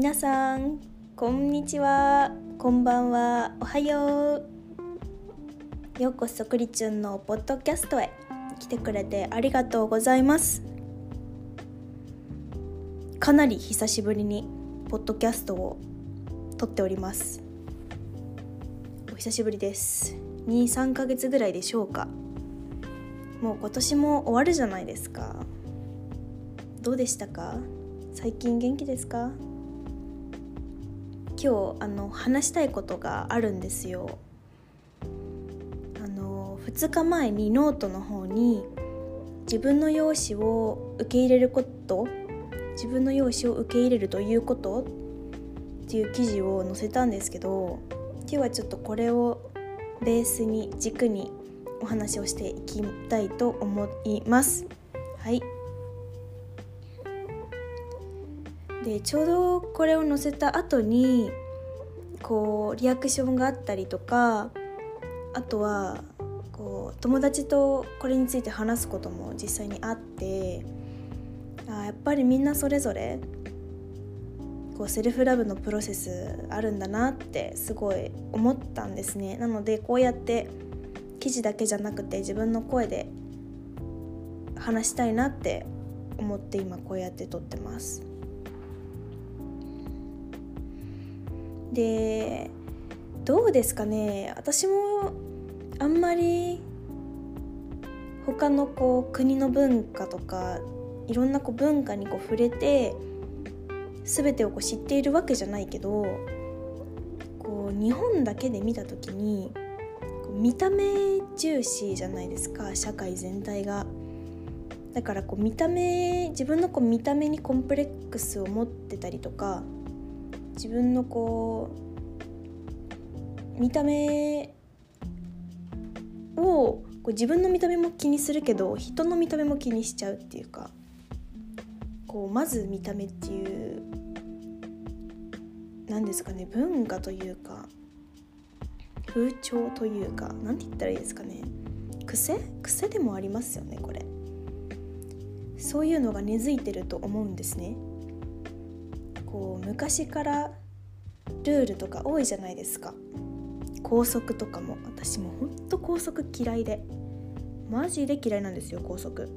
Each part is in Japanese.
皆さんこんにちは。こんばんは。おはよう。ようこそクリチュンのポッドキャストへ。来てくれてありがとうございます。かなり久しぶりにポッドキャストを撮っております。お久しぶりです。23ヶ月ぐらいでしょうか。もう今年も終わるじゃないですか。どうでしたか？最近元気ですか？今日あの話したいことがあるんですよ。あの2日前にノートの方に自分の容姿を受け入れること自分の容姿を受け入れるということっていう記事を載せたんですけど今日はちょっとこれをベースに軸にお話をしていきたいと思います。はい。でちょうどこれを載せた後にこうリアクションがあったりとかあとはこう友達とこれについて話すことも実際にあってあやっぱりみんなそれぞれこうセルフラブのプロセスあるんだなってすごい思ったんですね。なのでこうやって記事だけじゃなくて自分の声で話したいなって思って今こうやって撮ってます。でどうですかね私もあんまり他のこう国の文化とかいろんなこう文化にこう触れて全てをこう知っているわけじゃないけどこう日本だけで見た時に見た目重視じゃないですか社会全体が。だからこう見た目自分のこう見た目にコンプレックスを持ってたりとか自分のこう見た目をこう自分の見た目も気にするけど人の見た目も気にしちゃうっていうかこうまず見た目っていう何ですかね文化というか風潮というか何て言ったらいいですかね癖？癖でもありますよねこれ。そういうのが根付いてると思うんですね。こう昔からルールとか多いじゃないですか。校則とかも。私もほんと校則嫌いで。マジで嫌いなんですよ校則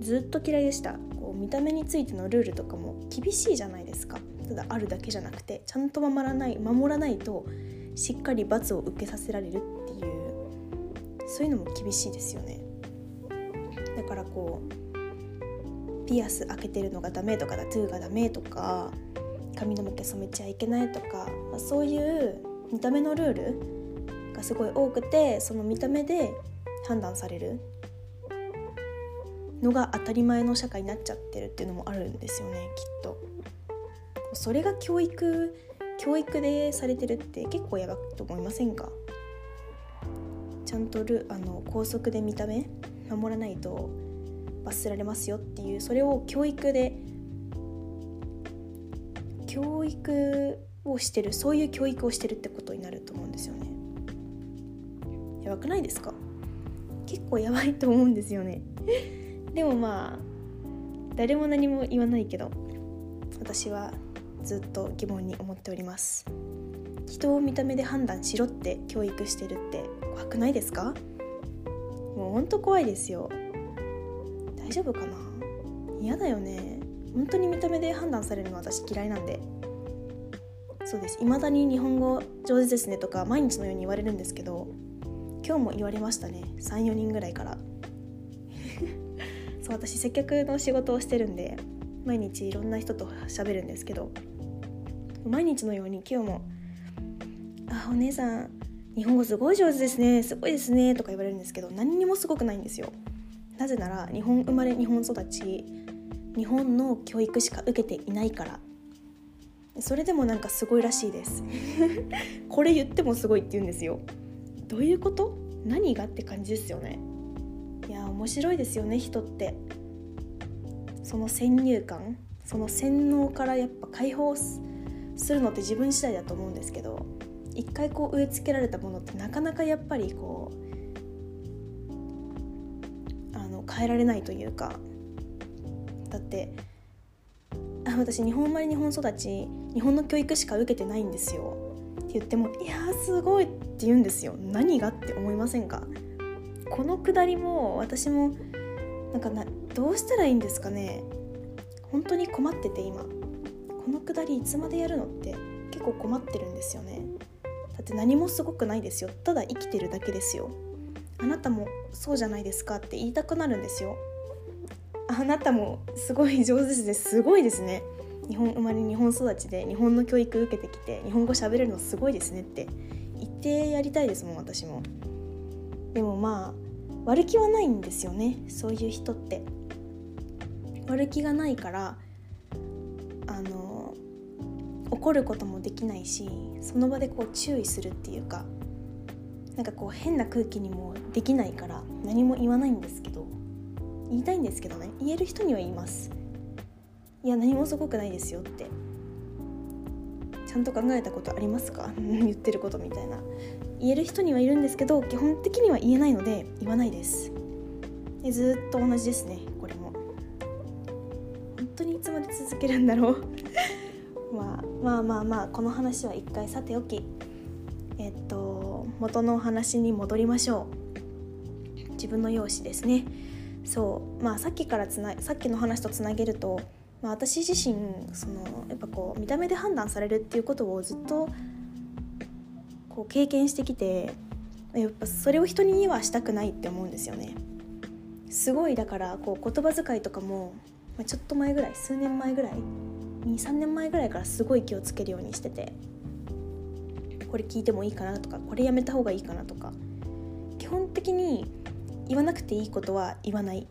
ずっと嫌いでした。こう見た目についてのルールとかも厳しいじゃないですか。ただあるだけじゃなくてちゃんと守らない守らないとしっかり罰を受けさせられるっていう。そういうのも厳しいですよね。だからこうピアス開けてるのがダメとかタトゥーがダメとか髪の毛染めちゃいけないとか、まあ、そういう見た目のルールがすごい多くてその見た目で判断されるのが当たり前の社会になっちゃってるっていうのもあるんですよねきっと。それが教育教育でされてるって結構やばいと思いませんか？ちゃんとルあの校則で見た目守らないと罰せられますよっていうそれを教育で教育をしてるそういう教育をしてるってことになると思うんですよね。やばくないですか？結構やばいと思うんですよね。でもまあ誰も何も言わないけど私はずっと疑問に思っております。人を見た目で判断しろって教育してるって怖くないですか？もうほんと怖いですよ。大丈夫かな？嫌だよね。本当に見た目で判断されるの私嫌いなんで。そうです。未だに日本語上手ですねとか毎日のように言われるんですけど今日も言われましたね。34人ぐらいから。そう私接客の仕事をしてるんで毎日いろんな人と喋るんですけど毎日のように今日も「あお姉さん日本語すごい上手ですね。すごいですね」とか言われるんですけど何にもすごくないんですよ。なぜなら日本生まれ日本育ち日本の教育しか受けていないから。それでもなんかすごいらしいです。これ言ってもすごいって言うんですよ。どういうこと？何がって感じですよね。いや面白いですよね人って。その先入観その洗脳からやっぱ解放するのって自分次第だと思うんですけど一回こう植え付けられたものってなかなかやっぱりこう変えられないというかだって私日本生まれ日本育ち日日本の教育しか受けてないんですよ。って言っても「いやすごい」って言うんですよ。何がって思いませんか？このくだりも私もなんかなどうしたらいいんですかね？本当に困ってて今。このくだりいつまでやるのって結構困ってるんですよね。だって何もすごくないですよ。ただ生きてるだけですよ。あなたもそうじゃないですかって言いたくなるんですよあなたもすごい上手ですねすごいですね日本生まれ日本育ちで日本の教育受けてきて日本語喋れるのすごいですねって言ってやりたいですもん私も。でもまあ悪気はないんですよねそういう人って。悪気がないからあの怒ることもできないしその場でこう注意するっていうかなんかこう変な空気にもできないから何も言わないんですけど言いたいんですけどね言える人には言います。いや何もすごくないですよってちゃんと考えたことありますか？言ってることみたいな。言える人にはいるんですけど基本的には言えないので言わないです。でずっと同じですねこれも。本当にいつまで続けるんだろう？まあまあまあまあこの話は一回さておき。元のお話に戻りましょう。自分の容姿ですね。そう。まあさっきからつなさっきの話とつなげると、まあ、私自身そのやっぱこう見た目で判断されるっていうことをずっとこう経験してきてやっぱそれを人にはしたくないって思うんですよね。すごいだからこう言葉遣いとかも、まあ、ちょっと前ぐらい数年前ぐらい23年前ぐらいからすごい気をつけるようにしてて。これ聞いてもいいかなとかこれやめた方がいいかなとか。基本的に言わなくていいことは言わない。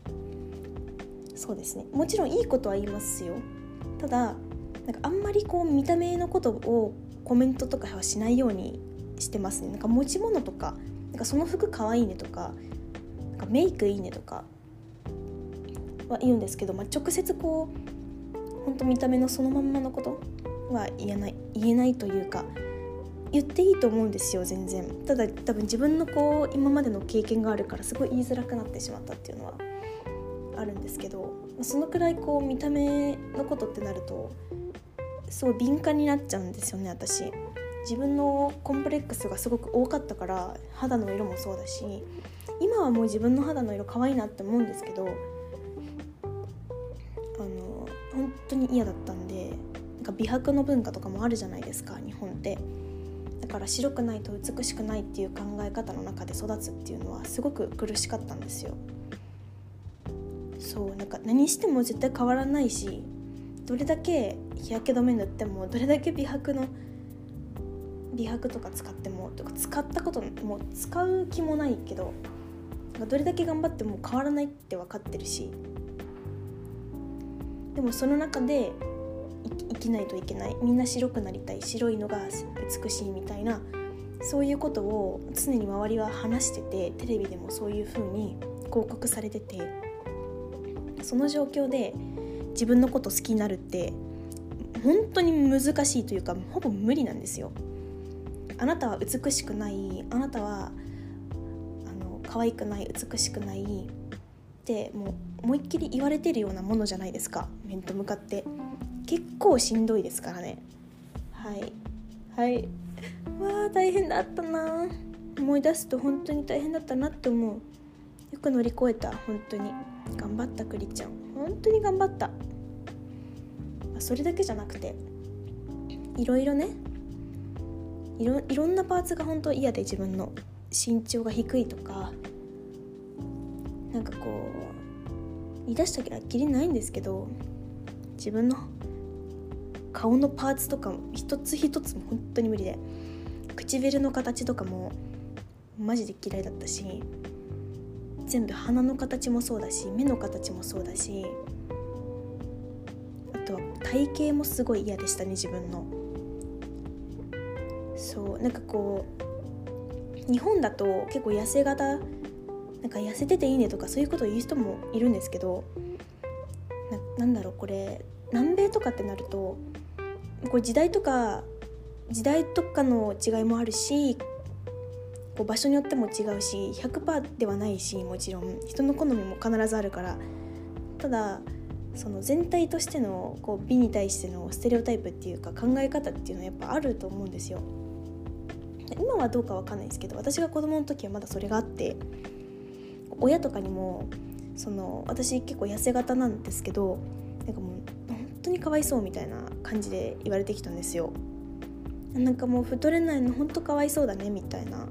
そうですね。もちろんいいことは言いますよ。ただなんかあんまりこう見た目のことをコメントとかはしないようにしてますね。なんか持ち物とかなんかその服かわいいねとかなんかメイクいいねとかは言うんですけど、まあ、直接こう本当見た目のそのまんまのことは言えない言えないというか言っていいと思うんですよ全然。ただ多分自分のこう今までの経験があるからすごい言いづらくなってしまったっていうのはあるんですけどそのくらいこう見た目のことってなるとすごい敏感になっちゃうんですよね私。自分のコンプレックスがすごく多かったから肌の色もそうだし今はもう自分の肌の色可愛いなって思うんですけどあの本当に嫌だったんでなんか美白の文化とかもあるじゃないですか日本って。だから白くないと美しくないっていう考え方の中で育つっていうのはすごく苦しかったんですよ。そうなんか何しても絶対変わらないしどれだけ日焼け止め塗ってもどれだけ美白の美白とか使ってもとか使ったことも使う気もないけどどれだけ頑張っても変わらないって分かってるしでもその中で生きないといけないみんな白くなりたい白いのが美しいみたいなそういうことを常に周りは話しててテレビでもそういう風に広告されててその状況で自分のこと好きになるって本当に難しいというかほぼ無理なんですよ。あなたは美しくないあなたはあの可愛くない美しくないってもう思いっきり言われてるようなものじゃないですか面と向かって結構しんどいですからね。はい。はい。わあ大変だったな。思い出すと本当に大変だったなって思う。よく乗り越えた。本当に。頑張ったクリちゃん。本当に頑張った。まそれだけじゃなくていろいろね。いろいろんなパーツが本当嫌で自分の身長が低いとか。なんかこう言い出したきりないんですけど自分の顔のパーツとかも一つ一つも本当に無理で唇の形とかもマジで嫌いだったし全部鼻の形もそうだし目の形もそうだしあとは体型もすごい嫌でしたね自分の。そうなんかこう日本だと結構痩せ型なんか痩せてていいねとかそういうことを言う人もいるんですけどななんだろうこれ南米とかってなるとこれ時代とか時代とかの違いもあるしこう場所によっても違うし100%ではないしもちろん人の好みも必ずあるからただその全体としてのこう美に対してのステレオタイプっていうか考え方っていうのはやっぱあると思うんですよ。今はどうかわかんないですけど私が子供の時はまだそれがあって親とかにもその私結構痩せ型なんですけどなんかもう当にかわいそうみたいな感じで言われてきたんですよ。なんかもう太れないの本当かわいそうだねみたいな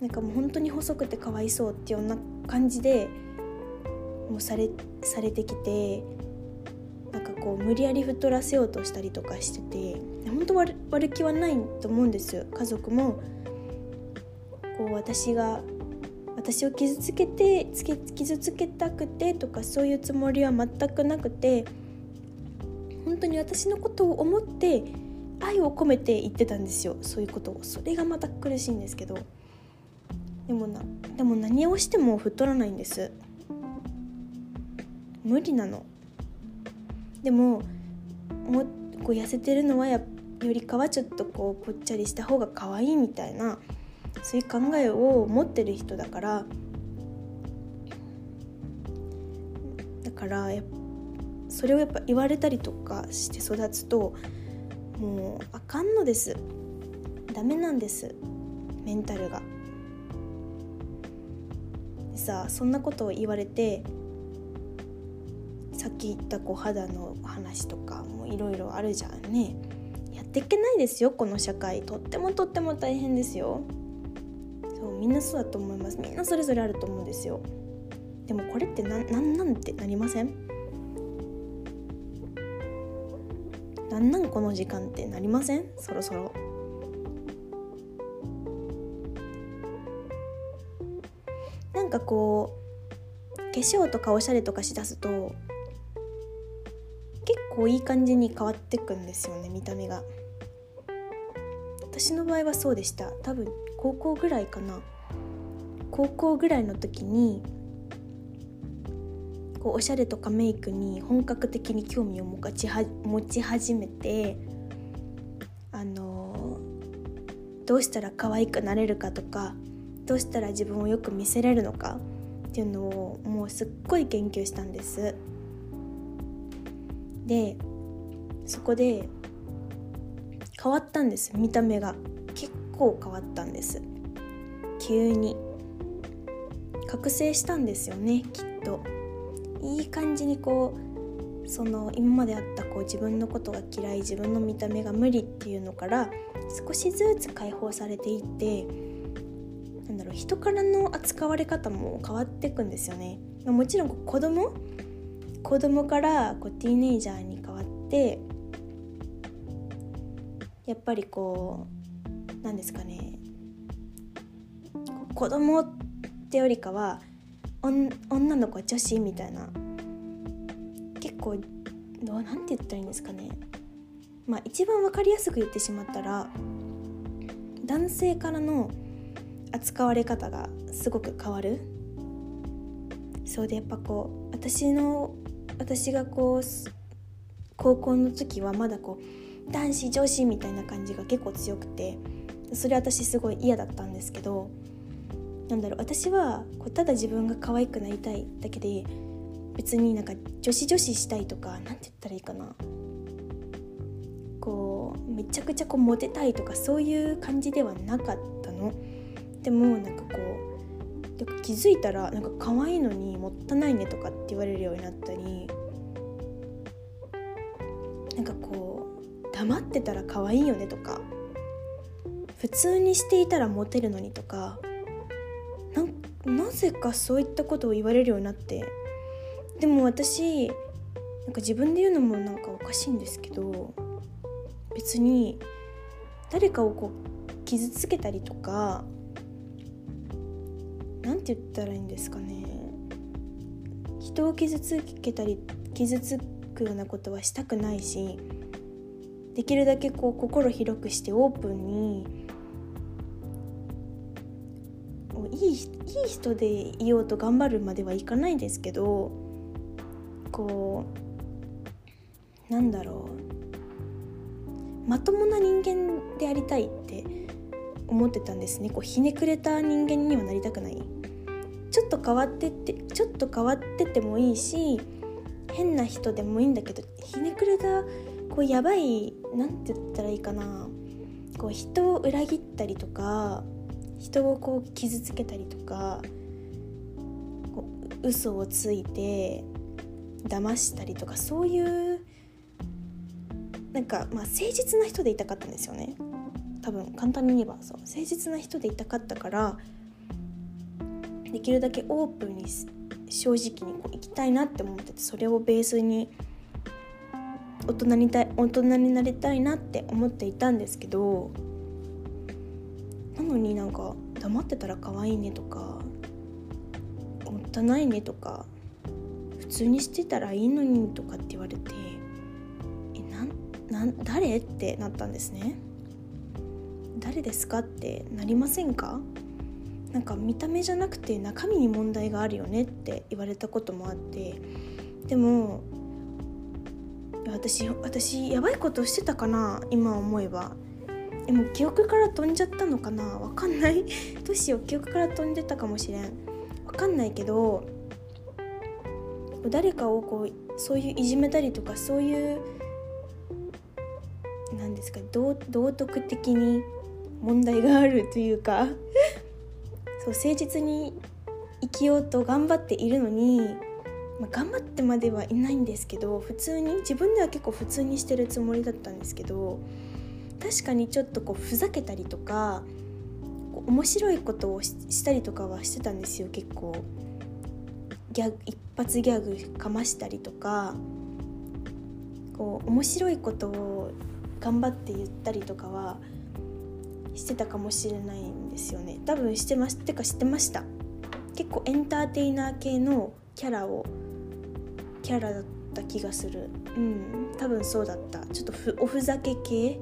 なんかもう本当に細くてかわいそうっていうような感じでもうされされてきてなんかこう無理やり太らせようとしたりとかしてて本当悪悪気はないと思うんです家族もこう私が私を傷つけて傷つけたくてとかそういうつもりは全くなくて本当に私のことを思って愛を込めて言ってたんですよ。そういうことを。それがまた苦しいんですけど。でもなでも何をしても太らないんです。無理なの。でももこう痩せてるのはやよりかはちょっとこうぽっちゃりした方が可愛いみたいなそういう考えを持ってる人だから。だからやっそれをやっぱ言われたりとかして育つともうあかんのです。ダメなんです。メンタルが。でさそんなことを言われてさっき言ったこう肌の話とかもいろいろあるじゃんね。やっていけないですよこの社会。とってもとっても大変ですよ。そうみんなそうだと思います。みんなそれぞれあると思うんですよ。でもこれってなななんてなりません？なんなんこの時間ってなりません？そろそろ。なんかこう化粧とかおしゃれとかしだすとこういい感じに変わってくんですよね見た目が。私の場合はそうでした。多分高校ぐらいかな。高校ぐらいの時にこうおしゃれとかメイクに本格的に興味を持ち始めてあのどうしたら可愛くなれるかとかどうしたら自分をよく見せれるのかっていうのをもうすっごい研究したんです。でそこで変わったんです見た目が。結構変わったんです。急に。覚醒したんですよねきっと。いい感じにこうその今まであったこう自分のことが嫌い自分の見た目が無理っていうのから少しずつ解放されていってなんだろう人からの扱われ方も変わっていくんですよね。もちろん子供？子供からこうティーネイジャーに変わってやっぱりこう何ですかね。子供ってよりかは女の子女子みたいな。結構どうなんて言ったらいいんですかね。まあ一番分かりやすく言ってしまったら男性からの扱われ方がすごく変わる。そうでやっぱこう私の私がこう高校の時はまだこう男子女子みたいな感じが結構強くてそれ私すごい嫌だったんですけどなんだろう私はこうただ自分が可愛くなりたいだけで別になんか女子女子したいとか何て言ったらいいかな。こうめちゃくちゃこうモテたいとかそういう感じではなかったの。でもなんかこう気づいたらなんか可愛いのにもったないねとかって言われるようになったりなんかこう黙ってたら可愛いよねとか普通にしていたらモテるのにとかなぜかそういったことを言われるようになって。でも私なんか自分で言うのもなんかおかしいんですけど別に誰かをこう傷つけたりとか何て言ったらいいんですかね。人を傷つけたり傷つくようなことはしたくないしできるだけこう心広くしてオープンにいいいい人でいようと頑張るまではいかないですけどこうなんだろう。まともな人間でありたいって思ってたんですね。こうひねくれた人間にはなりたくない。ちょっと変わってってちょっと変わっててもいいし変な人でもいいんだけどひねくれたこうやばいなんて言ったらいいかな。こう人を裏切ったりとか人をこう傷つけたりとかこう嘘をついて騙したりとかそういうなんかまあ誠実な人でいたかったんですよね。多分簡単に言えばそう誠実な人でいたかったからできるだけオープンに正直にこう行きたいなって思っててそれをベースに大人にたい大人になりたいなって思っていたんですけどなのになんか黙ってたら可愛いねとかもったないねとか普通にしてたらいいのにとかって言われてえなんなん誰？ってなったんですね。誰ですか？ってなりませんか？なんか見た目じゃなくて中身に問題があるよねって言われたこともあってでも私私やばいことしてたかな今思えば。でも記憶から飛んじゃったのかな？わかんない。どうしよう記憶から飛んでたかもしれん。わかんないけど誰かをこうそういういじめたりとかそういう何ですか道道徳的に問題があるというか そう誠実に生きようと頑張っているのに、まあ、頑張ってまではいないんですけど普通に自分では結構普通にしてるつもりだったんですけど確かにちょっとこうふざけたりとか面白いことをしたりとかはしてたんですよ結構。ギャグ一発ギャグかましたりとか。こう面白いことを頑張って言ったりとかはしてたかもしれないんですよね。多分してましてか知ってました。結構エンターテイナー系のキャラをキャラだった気がする。うん多分そうだった。ちょっとふおふざけ系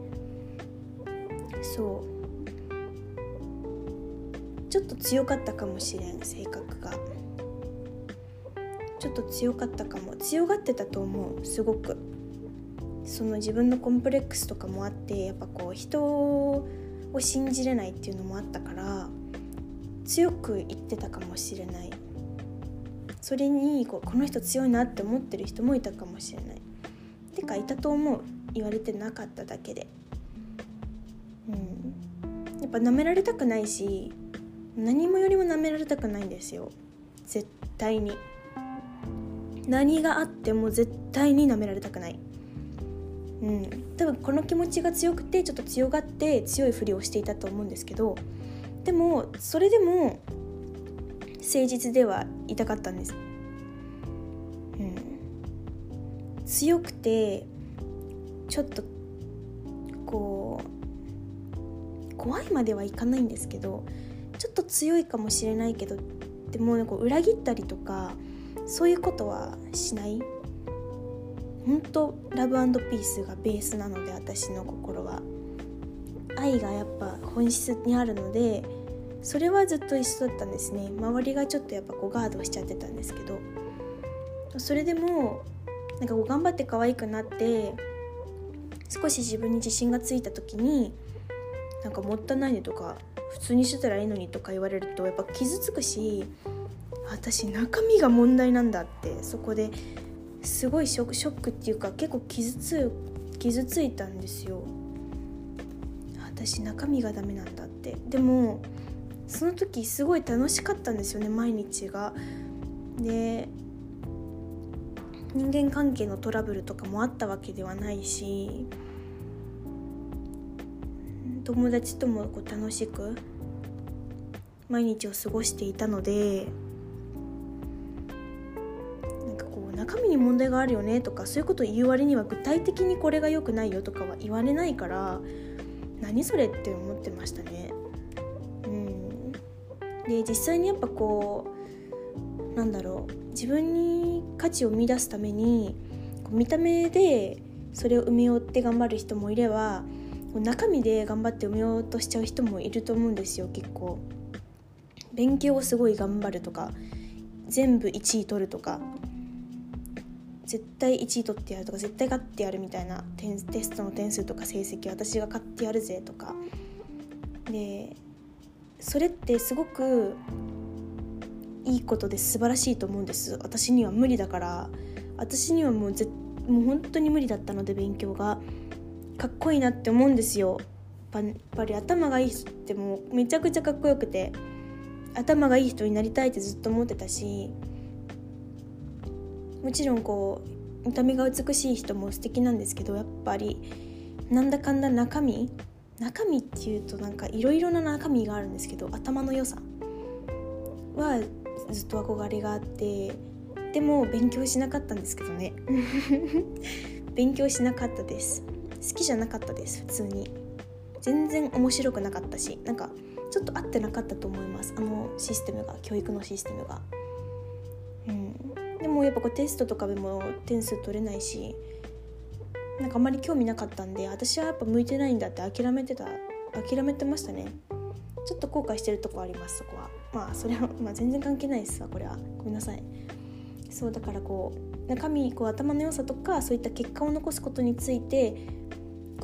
そう。ちょっと強かったかもしれん性格が。ちょっと強かったかも。強がってたと思うすごく。その自分のコンプレックスとかもあってやっぱこう人を信じれないっていうのもあったから強く言ってたかもしれない。それにこうこの人強いなって思ってる人もいたかもしれない。てかいたと思う。言われてなかっただけで。うん。やっぱ舐められたくないし何もよりも舐められたくないんですよ。絶対に。何があっても絶対に舐められたくない。うん。多分この気持ちが強くてちょっと強がって強いふりをしていたと思うんですけどでもそれでも誠実ではいたかったんです、うん、強くてちょっとこう怖いまではいかないんですけどちょっと強いかもしれないけどでもこう裏切ったりとかそういうことはしない？本当ラブピースがベースなので私の心は。愛がやっぱ本質にあるのでそれはずっと一緒だったんですね。周りがちょっとやっぱこうガードしちゃってたんですけど。それでもなんかこう頑張って可愛くなって少し自分に自信がついた時になんかもったいないねとか普通にしてたらいいのにとか言われるとやっぱ傷つくし私中身が問題なんだってそこですごいショックっていうか結構傷つ傷ついたんですよ。私中身がダメなんだって。でもその時すごい楽しかったんですよね毎日が。で人間関係のトラブルとかもあったわけではないし友達ともこう楽しく毎日を過ごしていたのでなんかこう中身に問題があるよねとかそういうことを言う割には具体的にこれが良くないよとかは言われないから何それって思ってましたね。うん、で実際にやっぱこうなんだろう自分に価値を生み出すために見た目でそれを埋めようって頑張る人もいれば中身で頑張って埋めようとしちゃう人もいると思うんですよ結構。勉強をすごい頑張るとか全部1位取るとか。絶対1位取ってやるとか絶対勝ってやるみたいなテストの点数とか成績私が勝ってやるぜとか。でそれってすごくいいことで素晴らしいと思うんです。私には無理だから。私にはもうぜもう本当に無理だったので勉強が。かっこいいなって思うんですよ。やっぱり頭がいい人ってもうめちゃくちゃかっこよくて頭がいい人になりたいってずっと思ってたしもちろんこう見た目が美しい人も素敵なんですけどやっぱりなんだかんだ中身中身っていうとなんかいろいろな中身があるんですけど頭の良さはずっと憧れがあってでも勉強しなかったんですけどね。勉強しなかったです。好きじゃなかったです普通に。全然面白くなかったしなんかちょっと合ってなかったと思います。あのシステムが教育のシステムが。うん。でもやっぱこうテストとかでも点数取れないしなんかあまり興味なかったんで私はやっぱ向いてないんだって諦めてた諦めてましたね。ちょっと後悔してるとこありますそこは。まあそれは、まあ、全然関係ないですわこれは。ごめんなさい。そうだからこう中身こう頭の良さとかそういった結果を残すことについて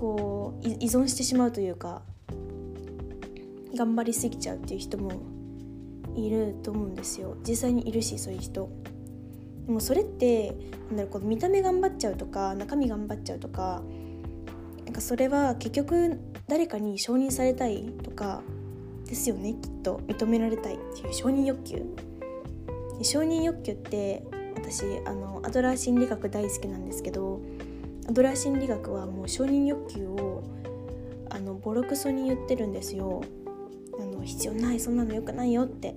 こう依存してしまうというか頑張りすぎちゃうっていう人もいると思うんですよ。実際にいるしそういう人。でもそれってなんだろうこの見た目頑張っちゃうとか中身頑張っちゃうとかなんかそれは結局誰かに承認されたいとかですよねきっと。認められたいっていう承認欲求。承認欲求って私あのアドラー心理学大好きなんですけどアドラー心理学はもう承認欲求をあのボロクソに言ってるんですよ。あの必要ないそんなの良くないよって。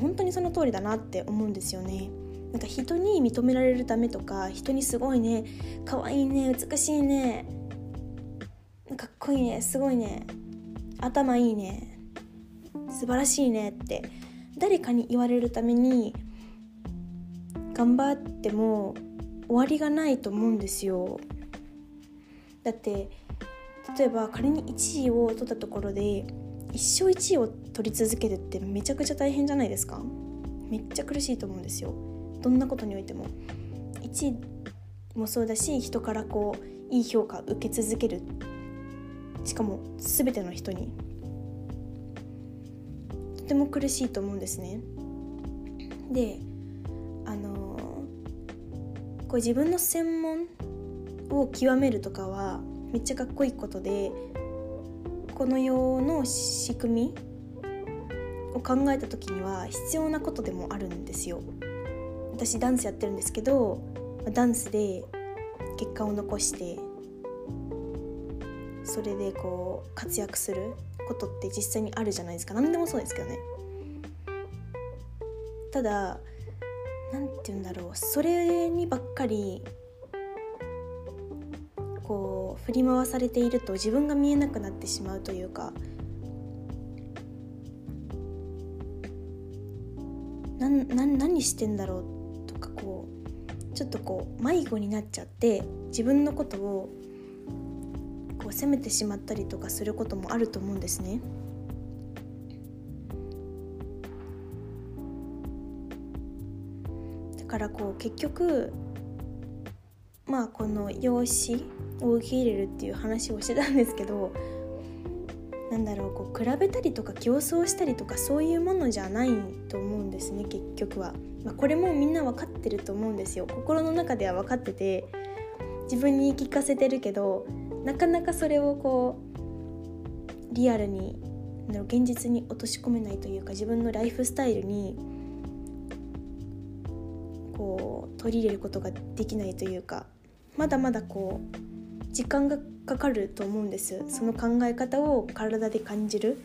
本当にその通りだなって思うんですよね。なんか人に認められるためとか人にすごいね可愛いね美しいねかっこいいねすごいね頭いいね素晴らしいねって誰かに言われるために頑張っても終わりがないと思うんですよ。だって例えば仮に1位を取ったところで一生1位を取り続けるってめちゃくちゃ大変じゃないですか。めっちゃ苦しいと思うんですよ。どんなことにおいても。1位もそうだし人からこういい評価受け続ける。しかも全ての人に。とても苦しいと思うんですね。であのこう自分の専門を極めるとかはめっちゃかっこいいことでこの世の仕組みを考えた時には必要なことでもあるんですよ。私ダンスやってるんですけどダンスで結果を残してそれでこう活躍することって実際にあるじゃないですか。何でもそうですけどね。ただ何て言うんだろうそれにばっかりこう振り回されていると自分が見えなくなってしまうというかなな何してんだろうとかこうちょっとこう迷子になっちゃって自分のことをこう責めてしまったりとかすることもあると思うんですね。からこう結局まあこの養子を受け入れるっていう話をしてたんですけどなんだろうこう比べたりとか競争したりとかそういうものじゃないと思うんですね結局は、まあ、これもみんな分かってると思うんですよ。心の中では分かってて自分に言い聞かせてるけどなかなかそれをこうリアルに現実に落とし込めないというか自分のライフスタイルにこう取り入れることができないというかまだまだこう時間がかかると思うんです。その考え方を体で感じる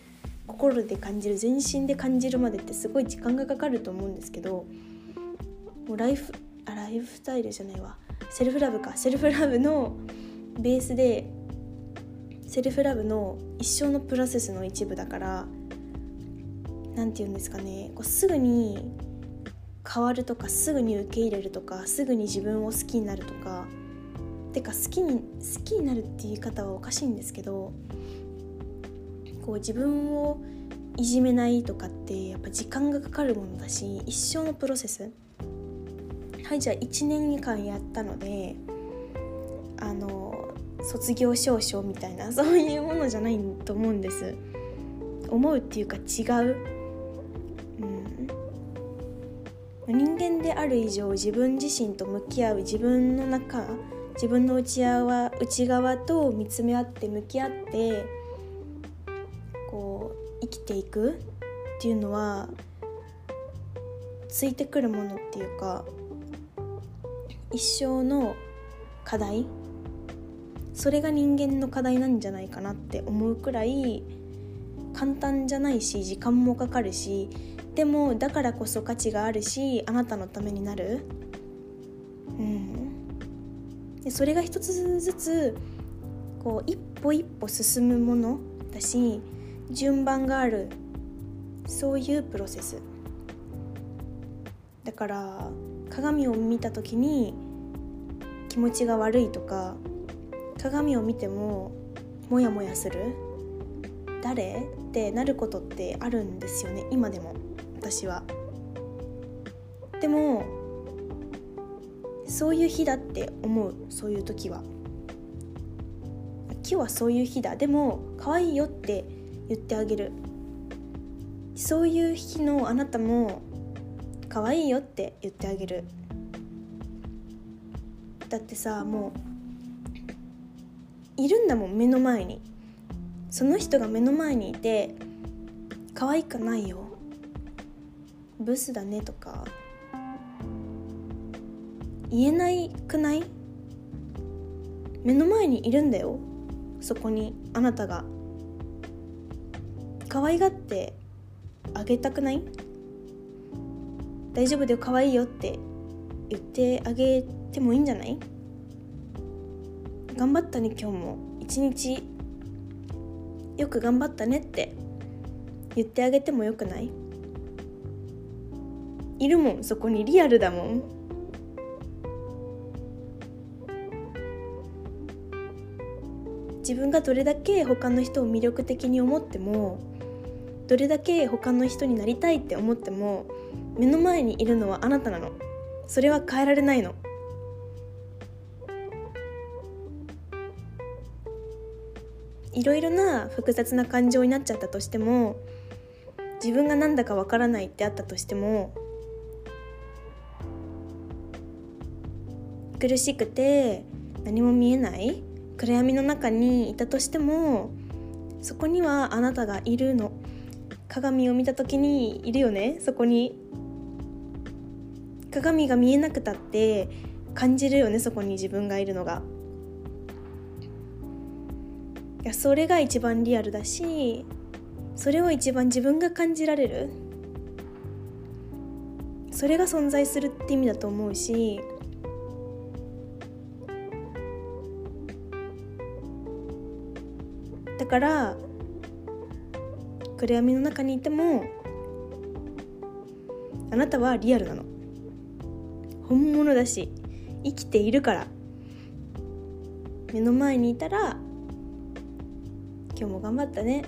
心で感じる全身で感じるまでってすごい時間がかかると思うんですけどもうライフあライフスタイルじゃないわ。セルフラブか。セルフラブのベースでセルフラブの一生のプロセスの一部だから何て言うんですかね。こうすぐに変わるとかすぐに受け入れるとかすぐに自分を好きになるとか。てか好きに好きになるっていう言い方はおかしいんですけどこう自分をいじめないとかってやっぱ時間がかかるものだし一生のプロセス。はいじゃあ1年間やったのであの卒業証書みたいなそういうものじゃないと思うんです。思うっていうか違う、人間である以上自分自身と向き合う自分の中自分の内側内側と見つめ合って向き合ってこう生きていくっていうのはついてくるものっていうか一生の課題それが人間の課題なんじゃないかなって思うくらい簡単じゃないし時間もかかるしでもだからこそ価値があるしあなたのためになる。うん。でそれが一つずつこう一歩一歩進むものだし順番がある。そういうプロセス。だから鏡を見た時に気持ちが悪いとか鏡を見てもモヤモヤする。誰？ってなることってあるんですよね今でも。私は。でもそういう日だって思う。そういう時は。今日はそういう日だ。でも可愛いよって言ってあげる。そういう日のあなたも可愛いよって言ってあげる。だってさもういるんだもん目の前に。その人が目の前にいて可愛くないよ。ブスだねとか言えないくない？目の前にいるんだよ。そこにあなたが。可愛がってあげたくない？大丈夫だよ可愛いよって言ってあげてもいいんじゃない？頑張ったね今日も。一日よく頑張ったねって言ってあげてもよくない？いるもん。そこにリアルだもん。自分がどれだけ他の人を魅力的に思ってもどれだけ他の人になりたいって思っても目の前にいるのはあなたなの。それは変えられないの。いろいろな複雑な感情になっちゃったとしても自分が何だかわからないってあったとしても苦しくて何も見えない暗闇の中にいたとしてもそこにはあなたがいるの。鏡を見た時にいるよね。そこに。鏡が見えなくたって感じるよね。そこに自分がいるのが。いやそれが一番リアルだしそれを一番自分が感じられる。それが存在するって意味だと思うしから暗闇の中にいてもあなたはリアルなの。本物だし生きているから。目の前にいたら今日も頑張ったね。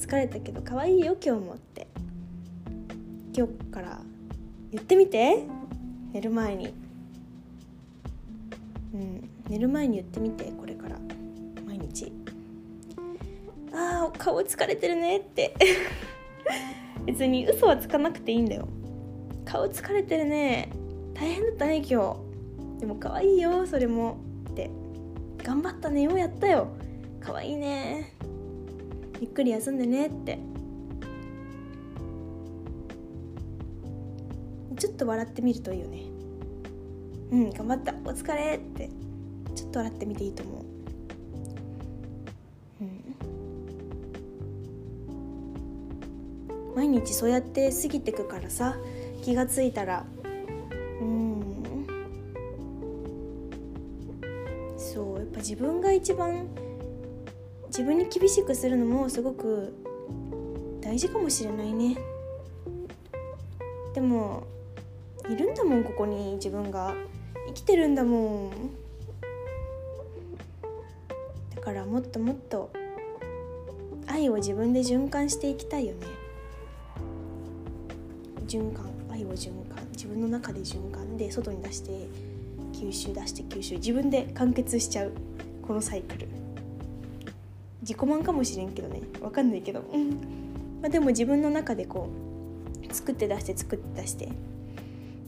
疲れたけど可愛いよ今日もって。今日から言ってみて。寝る前に。うん寝る前に言ってみてこれから。あー顔疲れてるねって。別に嘘はつかなくていいんだよ。顔疲れてるね。大変だったね今日。でも可愛いよそれも。って。頑張ったねようやったよ。可愛いね。ゆっくり休んでねって。ちょっと笑ってみるといいよね。うん頑張った。お疲れって。ちょっと笑ってみていいと思う。毎日そうやって過ぎてくからさ気がついたらうん。そうやっぱ自分が一番自分に厳しくするのもすごく大事かもしれないね。でもいるんだもんここに自分が生きてるんだもん。だからもっともっと愛を自分で循環していきたいよね。循環愛を循環自分の中で循環で外に出して吸収出して吸収自分で完結しちゃうこのサイクル。自己満かもしれんけどね。分かんないけど、まあ、でも自分の中でこう作って出して作って出してっ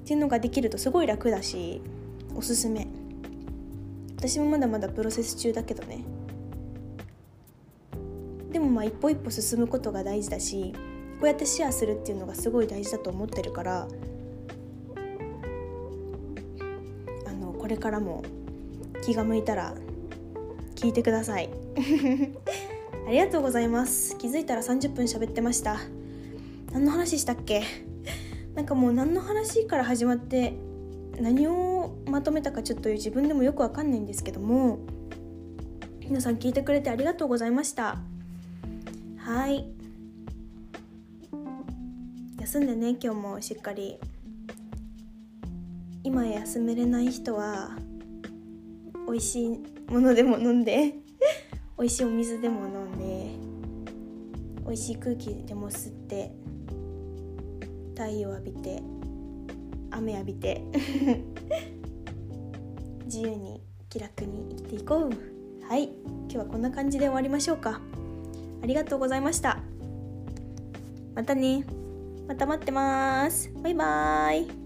ていうのができるとすごい楽だしおすすめ。私もまだまだプロセス中だけどね。でもまあ一歩一歩進むことが大事だしうやってシェアするっていうのがすごい大事だと思ってるからあのこれからも気が向いたら聞いてください。ありがとうございます。気づいたら30分喋ってました。何の話したっけ？なんかもう何の話から始まって何をまとめたかちょっと自分でもよくわかんないんですけども皆さん聞いてくれてありがとうございました。はい。休んでね今日もしっかり。今休めれない人は美味しいものでも飲んで 美味しいお水でも飲んで美味しい空気でも吸って太陽浴びて雨浴びて 自由に気楽に生きていこう。はい今日はこんな感じで終わりましょうか。ありがとうございました。またね。また待ってます。バイバーイ。